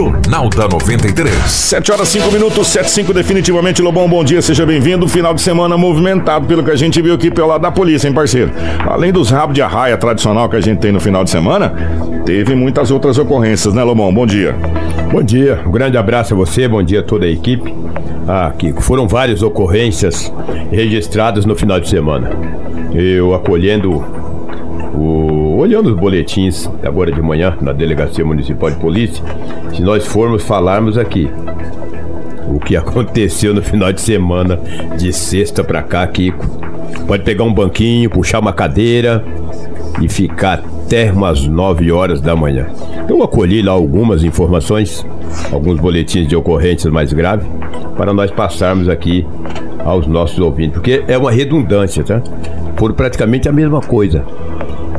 Jornal da 93. 7 horas 5 minutos, 7 5 definitivamente. Lobão, bom dia, seja bem-vindo. Final de semana movimentado, pelo que a gente viu aqui pelo lado da polícia, hein, parceiro? Além dos rabos de arraia tradicional que a gente tem no final de semana, teve muitas outras ocorrências, né, Lobão? Bom dia. Bom dia, um grande abraço a você, bom dia a toda a equipe. Ah, Kiko, foram várias ocorrências registradas no final de semana. Eu acolhendo o, olhando os boletins agora de manhã na Delegacia Municipal de Polícia, se nós formos falarmos aqui o que aconteceu no final de semana, de sexta pra cá, Kiko, pode pegar um banquinho, puxar uma cadeira e ficar até umas 9 horas da manhã. Eu acolhi lá algumas informações, alguns boletins de ocorrências mais graves, para nós passarmos aqui aos nossos ouvintes, porque é uma redundância, tá? Foram praticamente a mesma coisa.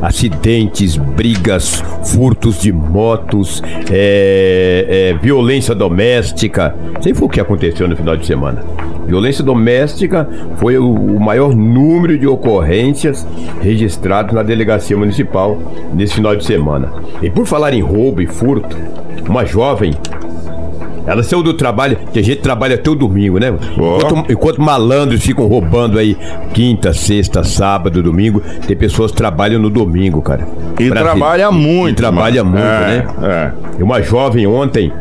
Acidentes, brigas, furtos de motos, é, é, violência doméstica. Sei foi o que aconteceu no final de semana. Violência doméstica foi o, o maior número de ocorrências registradas na delegacia municipal nesse final de semana. E por falar em roubo e furto, uma jovem ela saiu do trabalho, que a gente trabalha até o domingo, né? Oh. Enquanto, enquanto malandros ficam roubando aí quinta, sexta, sábado, domingo, tem pessoas que trabalham no domingo, cara. E Pra- trabalha muito. E trabalha mano. muito, É, né? É. Uma jovem ontem,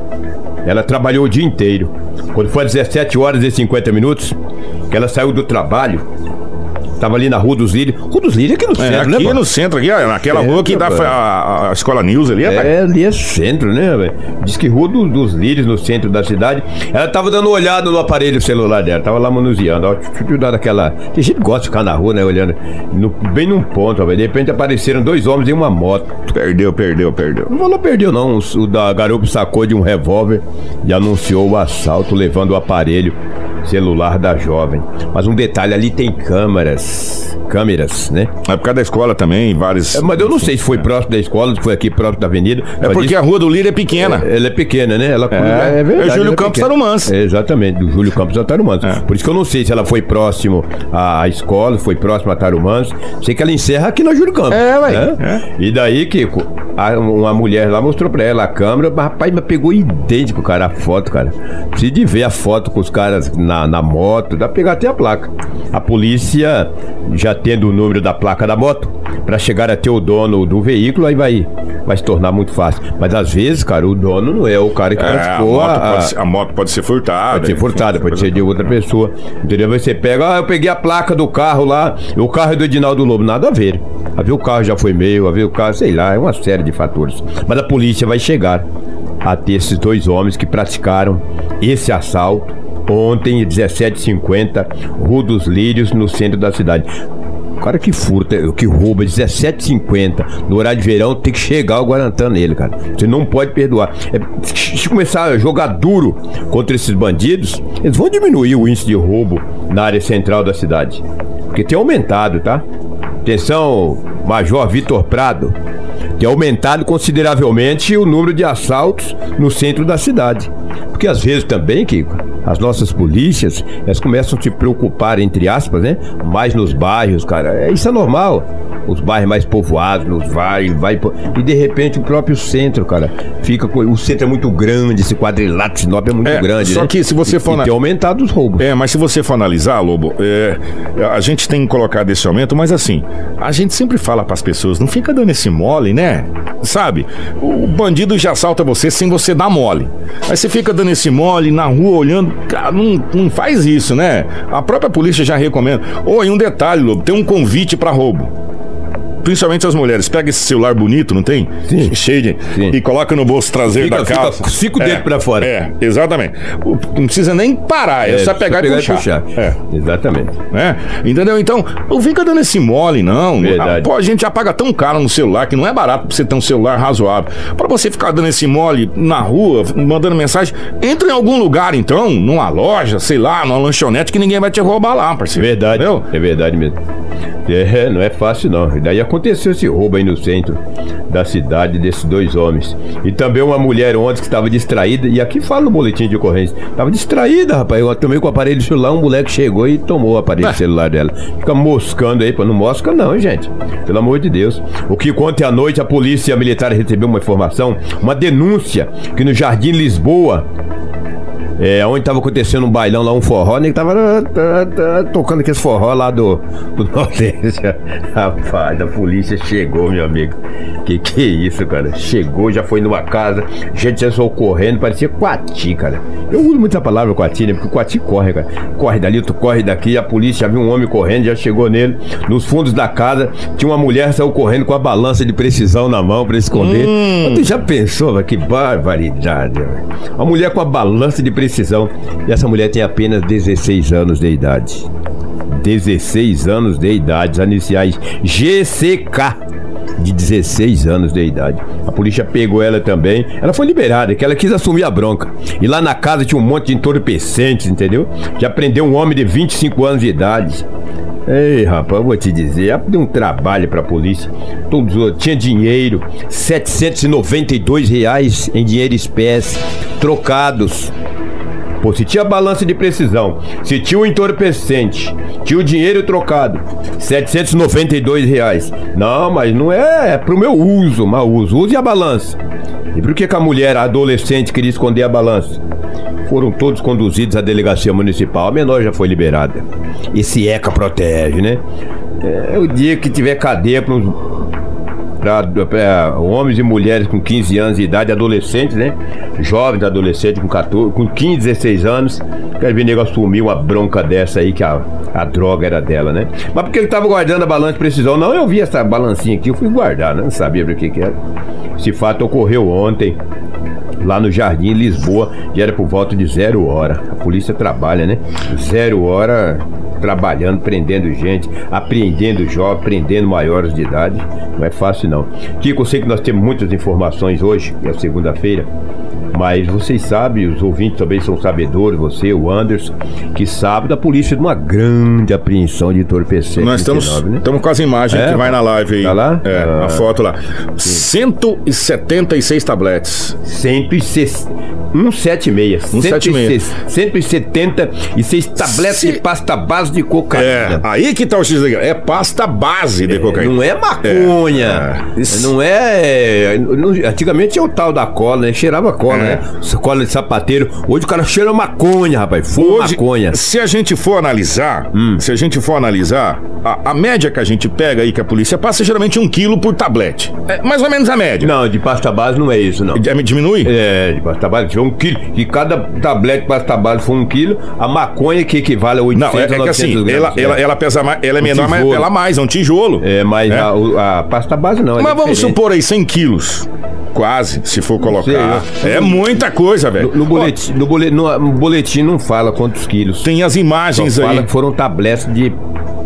ela trabalhou o dia inteiro. Quando foi às 17 horas e 50 minutos, que ela saiu do trabalho, tava ali na Rua dos Lírios. Rua dos Lírios aqui no É, centro, né, aqui mano? no centro, aqui, ó, naquela É, rua que dá a, a escola News ali, rapaz. É, ali é centro, né, velho? Diz que Rua do- dos Lírios, no centro da cidade. Ela tava dando uma olhada no aparelho celular dela, tava lá manuseando. Ó, deixa eu dar aquela. Tem gente que gosta de ficar na rua, né, olhando. no- bem num ponto, velho. De repente apareceram dois homens em uma moto. Perdeu, perdeu, perdeu. Não falou perdeu, não. O, o da garupa sacou de um revólver e anunciou o assalto, levando o aparelho celular da jovem. Mas um detalhe, ali tem câmeras. Câmeras, né? É por causa da escola também, vários. É, mas eu não sei se foi próximo da escola, se foi aqui próximo da avenida. É porque diz- a rua do Lírio é pequena. ela é pequena, né? Ela É, é Júlio ela é Campos pequena. Tarumãs. É, exatamente, do Júlio Campos a Tarumãs. É. Por isso que eu não sei se ela foi próximo à escola, foi próximo a Tarumãs. Sei que ela encerra aqui na Júlio Campos. É, ué. né? E daí, Kiko, a- uma mulher lá mostrou pra ela a câmera, mas rapaz, mas pegou idêntico, cara, a foto, cara. Precisa de ver a foto com os caras na, na moto, dá pra pegar até a placa. A polícia, já tendo o número da placa da moto, pra chegar até o dono do veículo, aí vai, vai se tornar muito fácil. Mas às vezes, cara, o dono não é o cara que É, a, praticou moto a, pode ser, a moto pode ser furtada. Pode ser furtada, pode ser de outra pessoa. Entendeu? Você pega, ah, eu peguei a placa do carro lá, o carro é do Edinaldo Lobo. Nada a ver. A ver o carro já foi meu, a ver o carro, sei lá, é uma série de fatores. Mas a polícia vai chegar a ter esses dois homens que praticaram esse assalto ontem, 17h50, Rua dos Lírios, no centro da cidade. O cara que furta, que rouba 17,50 no horário de verão, tem que chegar o Guarantã nele, cara. Você não pode perdoar. É, se começar a jogar duro contra esses bandidos, eles vão diminuir o índice de roubo na área central da cidade. Porque tem aumentado, tá? Atenção, Major Vitor Prado. Tem aumentado consideravelmente o número de assaltos no centro da cidade. Porque às vezes também, Kiko, as nossas polícias, elas começam a se preocupar, entre aspas, né? Mais nos bairros, cara. É, Isso é normal. Os bairros mais povoados, nos vai, vai. E de repente o próprio centro, cara, fica com. O centro é muito grande, esse quadrilátero de Sinop é muito É, grande. só né? que se você E- for e na- tem aumentado os roubos. É, mas se você for analisar, Lobo, é, a gente tem colocado esse aumento, mas assim, a gente sempre fala pras pessoas, não fica dando esse mole, né? Sabe? O bandido já assalta você sem você dar mole. Aí você fica dando esse mole na rua, olhando, cara, não, não faz isso, né? A própria polícia já recomenda. Ô, e um detalhe, Lobo, tem um convite pra roubo. Principalmente as mulheres. Pega esse celular bonito, não tem? Sim. Cheio de. Sim. E coloca no bolso traseiro Fica- da fica calça. os cinco É, dedos pra fora. É, exatamente. O- Não precisa nem parar, é, só pegar, e puxar. É Exatamente. né? Entendeu? Então, não fica dando esse mole, não. Verdade. Pô, a gente já paga tão caro no celular que não é barato pra você ter um celular razoável. Pra você ficar dando esse mole na rua, mandando mensagem, entra em algum lugar então, numa loja, sei lá, numa lanchonete, que ninguém vai te roubar lá, parceiro. Verdade. Entendeu? É verdade mesmo. É, não é fácil não. E daí aconteceu esse roubo aí no centro da cidade desses dois homens. E também uma mulher ontem que estava distraída, e aqui fala no boletim de ocorrência, estava distraída, rapaz. Eu tomei com o aparelho celular, um moleque chegou e tomou o aparelho ah. celular dela. Fica moscando aí, pô. Não mosca não, gente. Pelo amor de Deus. O que ontem à noite a polícia militar recebeu uma informação, uma denúncia, que no Jardim Lisboa, é, onde tava acontecendo um bailão lá, um forró, nem tava tocando aqueles forró lá do, do Nordeste. Rapaz, a polícia chegou, meu amigo. Que que é isso, cara? Chegou, já foi numa casa, gente já correndo, parecia Quati, cara. Eu uso muita palavra Quati, né? Porque Quati corre, cara. Corre dali, tu corre daqui, a polícia já viu um homem correndo, já chegou nele. Nos fundos da casa, tinha uma mulher saiu correndo com a balança de precisão na mão pra esconder. Hum. Tu já pensou, que barbaridade, velho. A mulher com a balança de precisão e essa mulher tem apenas 16 anos de idade. 16 anos de idade, as iniciais GCK de 16 anos de idade. A polícia pegou ela também. Ela foi liberada, que ela quis assumir a bronca. E lá na casa tinha um monte de entorpecentes, entendeu? Já prendeu um homem de 25 anos de idade. Ei, rapaz, eu vou te dizer, deu um trabalho pra polícia. Todos, tinha dinheiro, 792 reais em dinheiro espécie, trocados. Pô, se tinha balança de precisão, se tinha o entorpecente, tinha o dinheiro trocado, 792 reais. Não, mas não é, é pro meu uso, mau uso. Use a balança. E por que, que a mulher, a adolescente, queria esconder a balança? Foram todos conduzidos à delegacia municipal. A menor já foi liberada. Esse ECA protege, né? É o dia que tiver cadeia para para homens e mulheres com 15 anos de idade, adolescentes, né? Jovens, adolescentes com 14, com 15, 16 anos. Quero ver nego assumir uma bronca dessa aí que a, a droga era dela, né? Mas porque ele tava guardando a balança de precisão? Não, eu vi essa balancinha aqui, eu fui guardar, né? Não sabia para que que era. Esse fato ocorreu ontem lá no Jardim Lisboa, e era por volta de zero hora. A polícia trabalha, né? Zero hora trabalhando, prendendo gente, apreendendo jovens, prendendo maiores de idade. Não é fácil não. Kiko, eu sei que nós temos muitas informações hoje, é segunda-feira. Mas vocês sabem, os ouvintes também são sabedores, você, o Anderson, que sabe da polícia de uma grande apreensão de entorpecente. Nós estamos, né? estamos com as imagens é, que vai na live aí. Tá lá? É, ah, a foto lá. Sim. 176 tabletes. 176. 176. 176. 176 tabletes Se... de pasta base de cocaína. É, aí que tá o X É pasta base de é, cocaína. Não é maconha. É. Não é. Antigamente tinha o tal da cola, né? Cheirava cola, é. Né? Cola de sapateiro. Hoje o cara cheira maconha, rapaz. Fuma Hoje, maconha. Se a gente for analisar, hum. se a gente for analisar, a, a, média que a gente pega aí que a polícia passa é geralmente um quilo por tablete. É mais ou menos a média. Não, de pasta base não é isso, não. Diminui? É, de pasta base um quilo. E cada tablete pasta base for um quilo, a maconha que equivale a 800 Não, é, é que assim, gramas, ela, é. ela, ela, pesa mais, ela é um menor, tijolo. mas ela mais, é um tijolo. É, mas é. A, a, pasta base não. É mas vamos supor aí 100 quilos. Quase, se for colocar. Sei, é muita coisa, velho. No, no, boletim, no, boletim, no, boletim não fala quantos quilos. Tem as imagens Só aí. Fala que foram tabletes de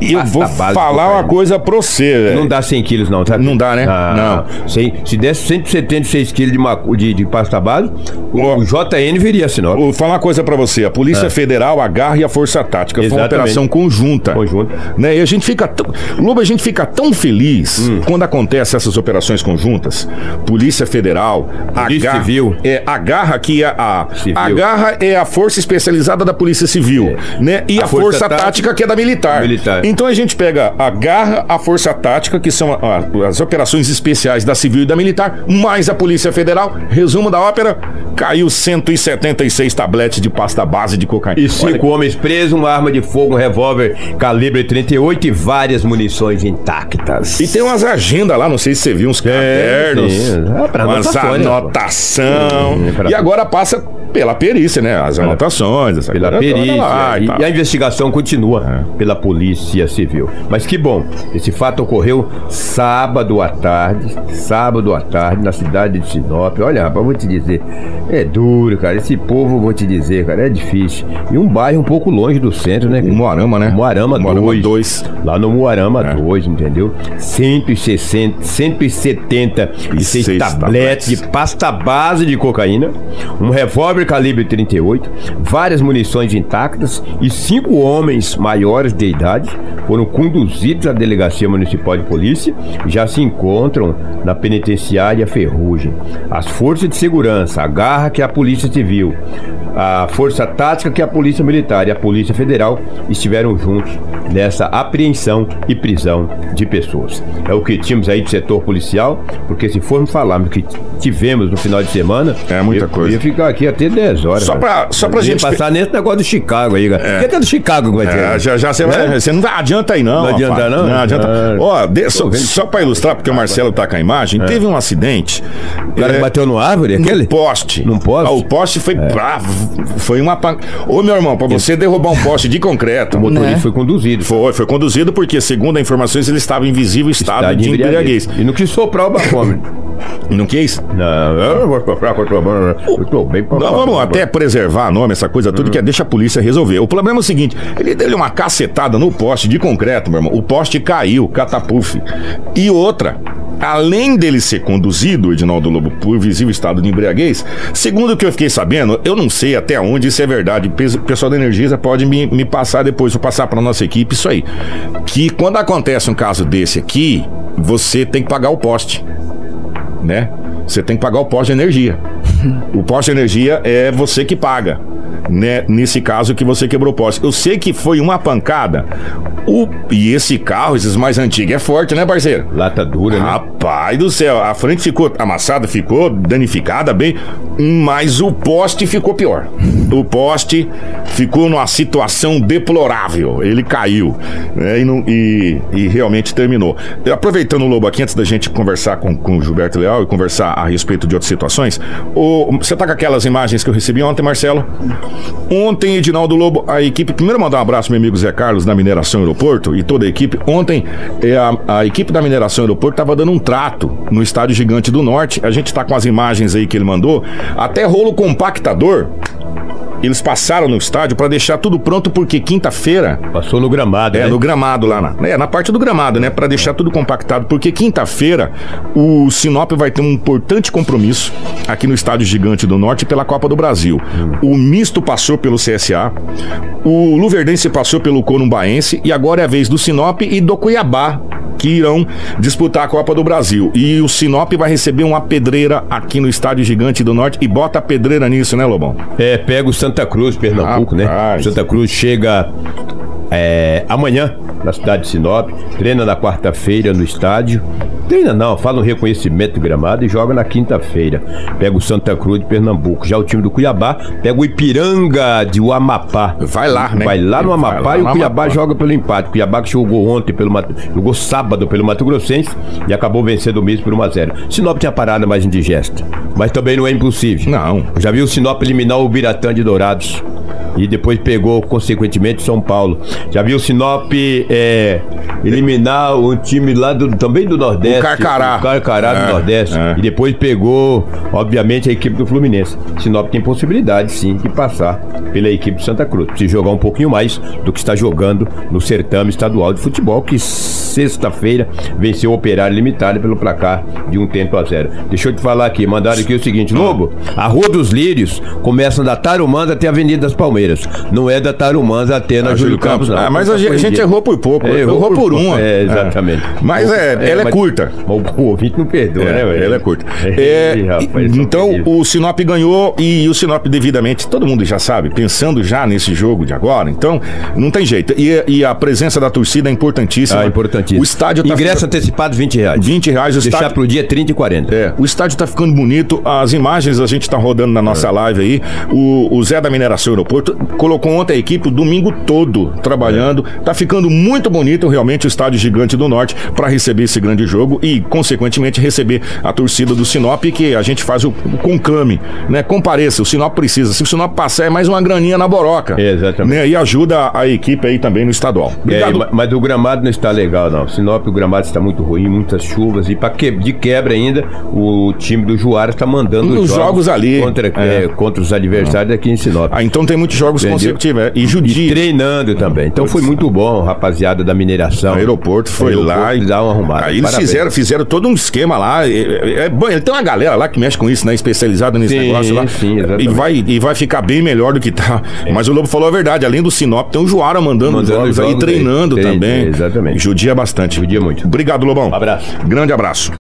e eu vou falar uma coisa pra você, velho. Não dá 100 quilos, não, tá? Não dá, né? Ah, não. Se, se desse 176 quilos de, de, de pasta base, o, o JN viria assim, Vou falar uma coisa pra você. A Polícia ah. Federal, a Garra e a Força Tática Exatamente. foi uma operação conjunta. Conjunta. Né? E a gente fica tão... Lobo, a gente fica tão feliz hum. quando acontecem essas operações conjuntas. Polícia Federal, Polícia a Garra... Civil. É, a Garra que é a... Civil. A Garra é a Força Especializada da Polícia Civil, é. né? E a, a Força, Força Tática, Tática que é da Militar. Militar. Então a gente pega a Garra, a Força Tática, que são a, as operações especiais da Civil e da Militar, mais a Polícia Federal. Resumo da ópera: caiu 176 tabletes de pasta base de cocaína. E cinco Olha... homens presos, uma arma de fogo, um revólver calibre 38 e várias munições intactas. E tem umas agendas lá, não sei se você viu, uns cadernos, é, pra umas né, anotação. Sim, e agora passa pela perícia, né? As anotações, essa pela perícia. Lá, e, e, a investigação continua é. pela Polícia Civil. Mas que bom, esse fato ocorreu sábado à tarde, sábado à tarde, na cidade de Sinop. Olha, rapaz, vou te dizer, é duro, cara. Esse povo, vou te dizer, cara, é difícil. E um bairro um pouco longe do centro, né? Moarama, né? Moarama 2. Lá no Moarama 2, é. entendeu? 160, 176 tabletes de pasta base de cocaína um revólver calibre 38, várias munições intactas e cinco homens maiores de idade foram conduzidos à delegacia municipal de polícia já se encontram na penitenciária Ferrugem. As forças de segurança, a garra que a Polícia Civil, a Força Tática que é a Polícia Militar e a Polícia Federal estiveram juntos nessa apreensão e prisão de pessoas. É o que tínhamos aí de setor policial, porque se formos falarmos que tivemos no final de semana, é muita eu, coisa. ia ficar aqui até 10 horas. Só pra, só pra gente passar nesse negócio do Chicago aí, cara. É. Que é, é do Chicago que vai ter? É, já já você vai, você não adianta aí não. Não adianta não? Não adianta. Ah, Ó, de, só, só pra ilustrar, porque o Marcelo tá com a imagem, é. teve um acidente. O cara é, bateu no árvore, aquele? No poste. Num poste? Ah, o poste foi bravo, foi uma pan... Ô, meu irmão, pra você derrubar um poste de concreto. O motorista né? foi conduzido. Foi, foi conduzido porque, segundo as informações, ele estava em visível estado, estado de embriaguez. E não quis soprar o bafômetro. Não quis? Não, eu não vou soprar, eu tô bem pra Não, vamos até preservar nome, essa coisa tudo, que é deixa a polícia resolver. O problema é o seguinte: ele deu uma cacetada no poste de concreto, meu irmão. O poste caiu, catapuf. E outra, além dele ser conduzido, Edinaldo Lobo, por visível estado de embriaguez, segundo o que eu fiquei sabendo, eu não sei até onde isso é verdade. O pessoal da Energisa pode me, me passar depois, vou passar para nossa equipe isso aí. Que quando acontece um caso desse aqui, você tem que pagar o poste, né? Você tem que pagar o poste de energia. o poste de energia é você que paga né, nesse caso que você quebrou o poste. Eu sei que foi uma pancada. O, e esse carro, esses mais antigos, é forte, né, parceiro? Lata dura, né? Rapaz do céu, a frente ficou amassada, ficou danificada bem, mas o poste ficou pior. O poste ficou numa situação deplorável. Ele caiu né, e, não, e, e, realmente terminou. Aproveitando o Lobo aqui, antes da gente conversar com, com o Gilberto Leal e conversar a respeito de outras situações, o, você tá com aquelas imagens que eu recebi ontem, Marcelo? Ontem, Edinaldo Lobo, a equipe. Primeiro, mandar um abraço, meu amigo Zé Carlos, da Mineração Aeroporto e toda a equipe. Ontem, é, a, a equipe da Mineração Aeroporto estava dando um trato no Estádio Gigante do Norte. A gente está com as imagens aí que ele mandou. Até rolo compactador eles passaram no estádio para deixar tudo pronto porque quinta-feira. Passou no gramado, É, né? no gramado lá na, é, na parte do gramado, né? Para deixar tudo compactado, porque quinta-feira o Sinop vai ter um importante compromisso aqui no Estádio Gigante do Norte pela Copa do Brasil. Hum. O misto passou pelo CSA, o Luverdense passou pelo Corumbaense e agora é a vez do Sinop e do Cuiabá que irão disputar a Copa do Brasil. E o Sinop vai receber uma pedreira aqui no Estádio Gigante do Norte e bota a pedreira nisso, né, Lobão? É, pega o Santa Cruz, Pernambuco, né? Rapaz. né? Santa Cruz chega é, amanhã na cidade de Sinop, treina na quarta-feira no estádio. Treina não, fala um reconhecimento de gramado e joga na quinta-feira. Pega o Santa Cruz de Pernambuco. Já o time do Cuiabá pega o Ipiranga de Amapá. Vai lá, né? Vai lá no Amapá lá e o Cuiabá Amapá. joga pelo empate. O Cuiabá que jogou ontem pelo jogou sábado pelo Mato Grossense e acabou vencendo o mesmo por 1x0. Sinop tinha parada mais indigesta. Mas também não é impossível. Não. Já viu o Sinop eliminar o Biratã de Dourados e depois pegou, consequentemente, São Paulo. Já viu o Sinop é, eliminar um time lá do, também do Nordeste. O Carcará. O Carcará é, do Nordeste. É. E depois pegou, obviamente, a equipe do Fluminense. Sinop tem possibilidade, sim, de passar pela equipe de Santa Cruz. Se jogar um pouquinho mais do que está jogando no certame estadual de futebol, que sexta-feira venceu o Operário Limitado pelo placar de um tento a zero. Deixa eu te falar aqui, mandaram aqui o seguinte, Lobo, a Rua dos Lírios começa da Tarumanda até a Avenida das Palmeiras. Não é da Tarumanda até na ah, Júlio Campos, não. Ah, mas a gente, gente errou por pouco. É, errou, errou por, por uma. É, exatamente. É. Mas é, é ela é curta. O ouvinte não perdoa, é, né, velho? Ela é curta. É, rapaz, então, o Sinop ganhou e o Sinop devidamente, todo mundo já sabe, pensando já nesse jogo de agora, então não tem jeito. E, e a presença da torcida é importantíssima. Ah, importantíssima. O estádio tá Ingresso ficando... antecipado 20 reais. 20 reais. O Deixar estádio... pro dia 30 e 40. É, o estádio tá ficando bonito, as imagens a gente tá rodando na nossa é. live aí. O, o Zé da Mineração Aeroporto colocou ontem a equipe o domingo todo trabalhando. É. Tá ficando muito bonito realmente o estádio gigante do Norte para receber esse grande jogo e, consequentemente, receber a torcida do Sinop, que a gente faz o, o conclame, né? Compareça, o Sinop precisa. Se o Sinop passar, é mais uma graninha na boroca. Exatamente. Né? E ajuda a equipe aí também no estadual. É, Obrigado. É, mas o gramado não está legal, não. Sinop, o gramado está muito ruim, muitas chuvas. E pra que, de quebra ainda, o time do Juara está mandando Os jogos ali. Contra, É. é, contra os adversários aqui em Sinop. Ah, então tem muitos jogos Entendeu? consecutivos. é. E E judia. treinando também. Então foi muito bom, rapaziada da mineração. O aeroporto foi Aeroporto lá e dá uma arrumada. Aí eles Parabéns. fizeram, fizeram todo um esquema lá. É, é, é bom, tem uma galera lá que mexe com isso, né? Especializada nesse Sim, negócio lá. sim, e, vai, e vai ficar bem melhor do que tá. Mas o Lobo falou a verdade. Além do Sinop, tem o Juara mandando, Mandando jogos, aí jogos aí. treinando Tem, também. exatamente. Judia bastante. Judia muito. Obrigado, Lobão. Abraço. Grande abraço.